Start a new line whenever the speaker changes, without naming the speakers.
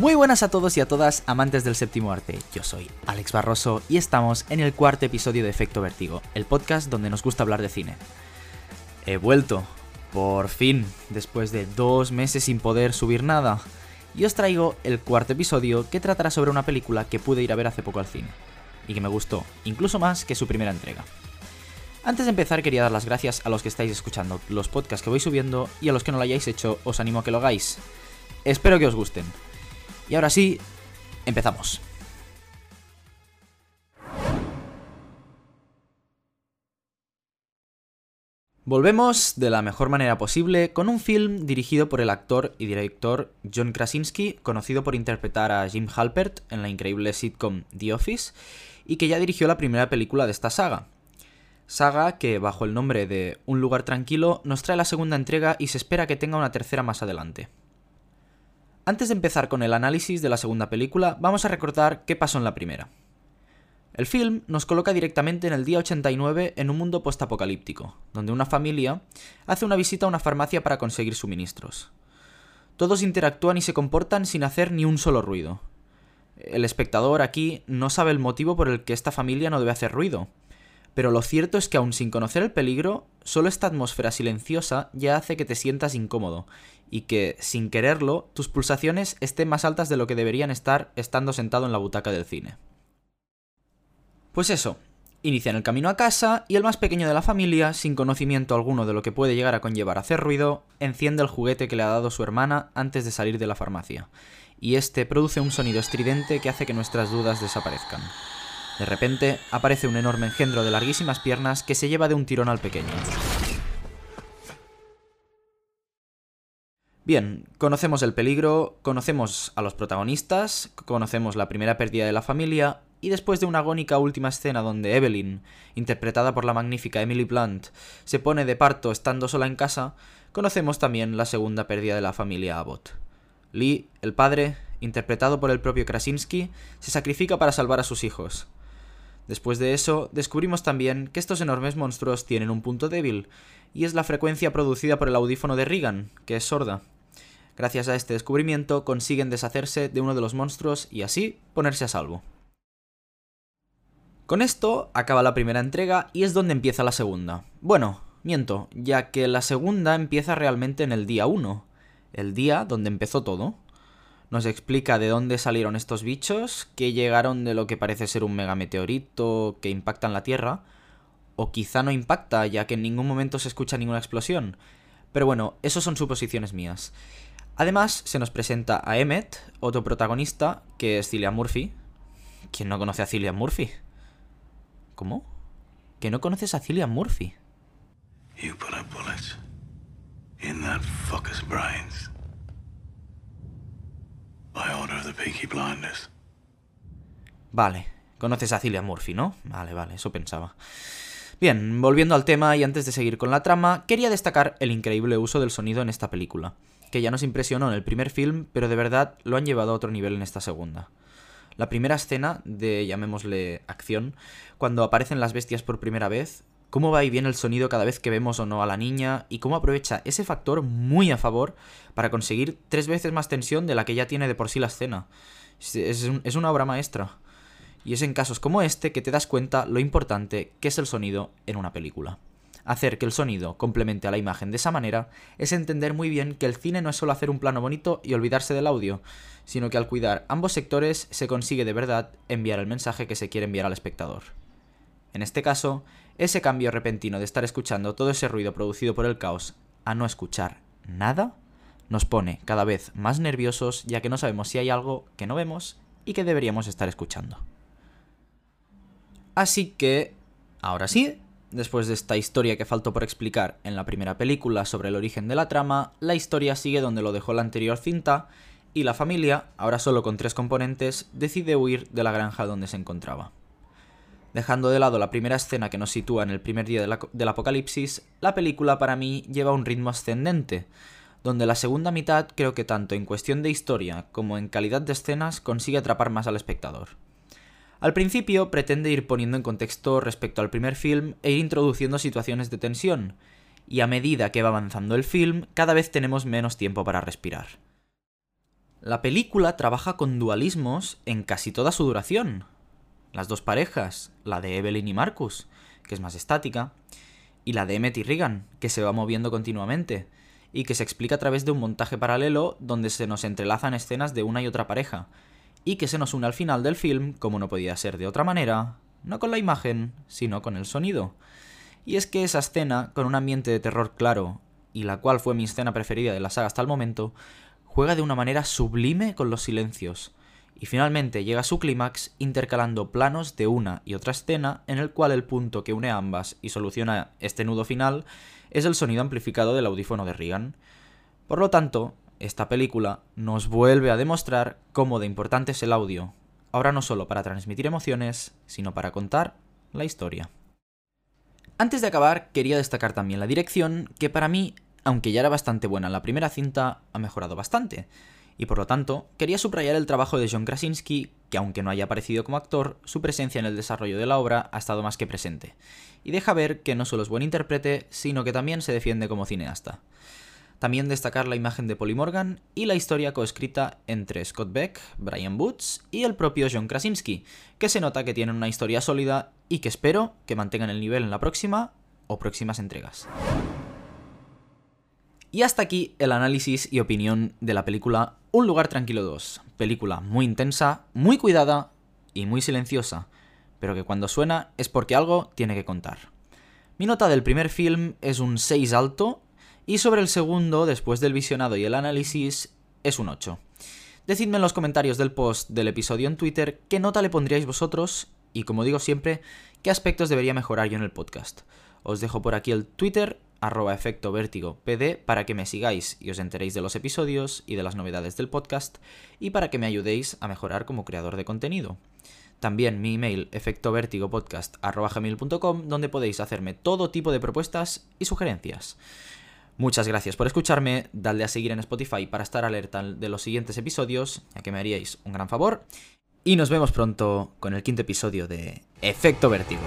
Muy buenas a todos y a todas, amantes del séptimo arte. Yo soy Alex Barroso y estamos en el cuarto episodio de Efecto Vértigo, el podcast donde nos gusta hablar de cine. He vuelto, por fin, después de dos meses sin poder subir nada. Y os traigo el cuarto episodio que tratará sobre una película que pude ir a ver hace poco al cine. Y que me gustó, incluso más que su primera entrega. Antes de empezar quería dar las gracias a los que estáis escuchando los podcasts que voy subiendo y a los que no lo hayáis hecho os animo a que lo hagáis. Espero que os gusten. Y ahora sí, empezamos. Volvemos de la mejor manera posible con un film dirigido por el actor y director John Krasinski, conocido por interpretar a Jim Halpert en la increíble sitcom The Office, y que ya dirigió la primera película de esta saga. Saga que, bajo el nombre de Un lugar tranquilo, nos trae la segunda entrega y se espera que tenga una tercera más adelante. Antes de empezar con el análisis de la segunda película, vamos a recordar qué pasó en la primera. El film nos coloca directamente en el día 89 en un mundo postapocalíptico, donde una familia hace una visita a una farmacia para conseguir suministros. Todos interactúan y se comportan sin hacer ni un solo ruido. El espectador aquí no sabe el motivo por el que esta familia no debe hacer ruido, pero lo cierto es que aún sin conocer el peligro, solo esta atmósfera silenciosa ya hace que te sientas incómodo y que, sin quererlo, tus pulsaciones estén más altas de lo que deberían estar estando sentado en la butaca del cine. Pues eso, inician el camino a casa y el más pequeño de la familia, sin conocimiento alguno de lo que puede llegar a conllevar hacer ruido, enciende el juguete que le ha dado su hermana antes de salir de la farmacia, y este produce un sonido estridente que hace que nuestras dudas desaparezcan. De repente, aparece un enorme engendro de larguísimas piernas que se lleva de un tirón al pequeño. Bien, conocemos el peligro, conocemos a los protagonistas, conocemos la primera pérdida de la familia y después de una agónica última escena donde Evelyn, interpretada por la magnífica Emily Blunt, se pone de parto estando sola en casa, conocemos también la segunda pérdida de la familia Abbott. Lee, el padre, interpretado por el propio Krasinski, se sacrifica para salvar a sus hijos. Después de eso, descubrimos también que estos enormes monstruos tienen un punto débil, y es la frecuencia producida por el audífono de Regan, que es sorda. Gracias a este descubrimiento consiguen deshacerse de uno de los monstruos y así ponerse a salvo. Con esto acaba la primera entrega y es donde empieza la segunda. Bueno, miento, ya que la segunda empieza realmente en el día 1, el día donde empezó todo. Nos explica de dónde salieron estos bichos, que llegaron de lo que parece ser un megameteorito que impacta en la Tierra, o quizá no impacta, ya que en ningún momento se escucha ninguna explosión. Pero bueno, eso son suposiciones mías. Además, se nos presenta a Emmet, otro protagonista, que es Cillian Murphy. ¿Quién no conoce a Cillian Murphy? ¿Cómo? ¿Que no conoces a Cillian Murphy? Vale, conoces a Cillian Murphy, ¿no? Vale, vale, eso pensaba. Bien, volviendo al tema y antes de seguir con la trama, quería destacar el increíble uso del sonido en esta película, que ya nos impresionó en el primer film, pero de verdad lo han llevado a otro nivel en esta segunda. La primera escena de, llamémosle, acción, cuando aparecen las bestias por primera vez, cómo va y viene el sonido cada vez que vemos o no a la niña y cómo aprovecha ese factor muy a favor para conseguir tres veces más tensión de la que ya tiene de por sí la escena. Es, una obra maestra. Y es en casos como este que te das cuenta lo importante que es el sonido en una película. Hacer que el sonido complemente a la imagen de esa manera es entender muy bien que el cine no es solo hacer un plano bonito y olvidarse del audio, sino que al cuidar ambos sectores se consigue de verdad enviar el mensaje que se quiere enviar al espectador. En este caso, ese cambio repentino de estar escuchando todo ese ruido producido por el caos a no escuchar nada nos pone cada vez más nerviosos ya que no sabemos si hay algo que no vemos y que deberíamos estar escuchando. Así que, ahora sí, después de esta historia que faltó por explicar en la primera película sobre el origen de la trama, la historia sigue donde lo dejó la anterior cinta y la familia, ahora solo con tres componentes, decide huir de la granja donde se encontraba. Dejando de lado la primera escena que nos sitúa en el primer día del apocalipsis, la película para mí lleva un ritmo ascendente, donde la segunda mitad creo que tanto en cuestión de historia como en calidad de escenas consigue atrapar más al espectador. Al principio pretende ir poniendo en contexto respecto al primer film e ir introduciendo situaciones de tensión, y a medida que va avanzando el film cada vez tenemos menos tiempo para respirar. La película trabaja con dualismos en casi toda su duración. Las dos parejas, la de Evelyn y Marcus, que es más estática, y la de Emmett y Regan, que se va moviendo continuamente, y que se explica a través de un montaje paralelo donde se nos entrelazan escenas de una y otra pareja, y que se nos une al final del film, como no podía ser de otra manera, no con la imagen, sino con el sonido. Y es que esa escena, con un ambiente de terror claro, y la cual fue mi escena preferida de la saga hasta el momento, juega de una manera sublime con los silencios, y finalmente llega a su clímax intercalando planos de una y otra escena en el cual el punto que une ambas y soluciona este nudo final es el sonido amplificado del audífono de Regan. Por lo tanto, esta película nos vuelve a demostrar cómo de importante es el audio, ahora no solo para transmitir emociones, sino para contar la historia. Antes de acabar, quería destacar también la dirección, que para mí, aunque ya era bastante buena en la primera cinta, ha mejorado bastante. Y por lo tanto, quería subrayar el trabajo de John Krasinski, que aunque no haya aparecido como actor, su presencia en el desarrollo de la obra ha estado más que presente. Y deja ver que no solo es buen intérprete, sino que también se defiende como cineasta. También destacar la imagen de Polly Morgan y la historia coescrita entre Scott Beck, Brian Boots y el propio John Krasinski, que se nota que tienen una historia sólida y que espero que mantengan el nivel en la próxima o próximas entregas. Y hasta aquí el análisis y opinión de la película Un lugar tranquilo 2, película muy intensa, muy cuidada y muy silenciosa, pero que cuando suena es porque algo tiene que contar. Mi nota del primer film es un 6 alto y sobre el segundo, después del visionado y el análisis, es un 8. Decidme en los comentarios del post del episodio en Twitter qué nota le pondríais vosotros y, como digo siempre, qué aspectos debería mejorar yo en el podcast. Os dejo por aquí el Twitter, arroba efecto vértigo pd, para que me sigáis y os enteréis de los episodios y de las novedades del podcast, y para que me ayudéis a mejorar como creador de contenido. También mi email efectovertigopodcast.com donde podéis hacerme todo tipo de propuestas y sugerencias. Muchas gracias por escucharme, dadle a seguir en Spotify para estar alerta de los siguientes episodios, ya que me haríais un gran favor. Y nos vemos pronto con el quinto episodio de Efecto Vértigo.